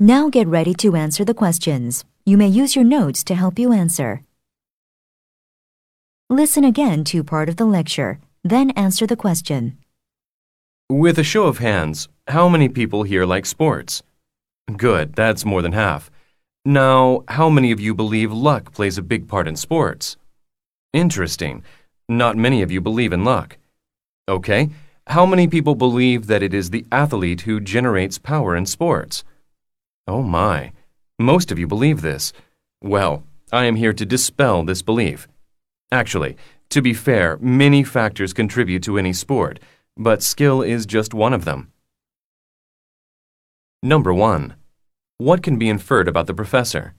Now get ready to answer the questions. You may use your notes to help you answer. Listen again to part of the lecture, then answer the question. With a show of hands, how many people here like sports? Good, that's more than half. Now, how many of you believe luck plays a big part in sports? Interesting. Not many of you believe in luck. Okay, how many people believe that it is the athlete who generates power in sports? Oh my, most of you believe this. Well, I am here to dispel this belief. Actually, to be fair, many factors contribute to any sport, but skill is just one of them. Number 1. What can be inferred about the professor?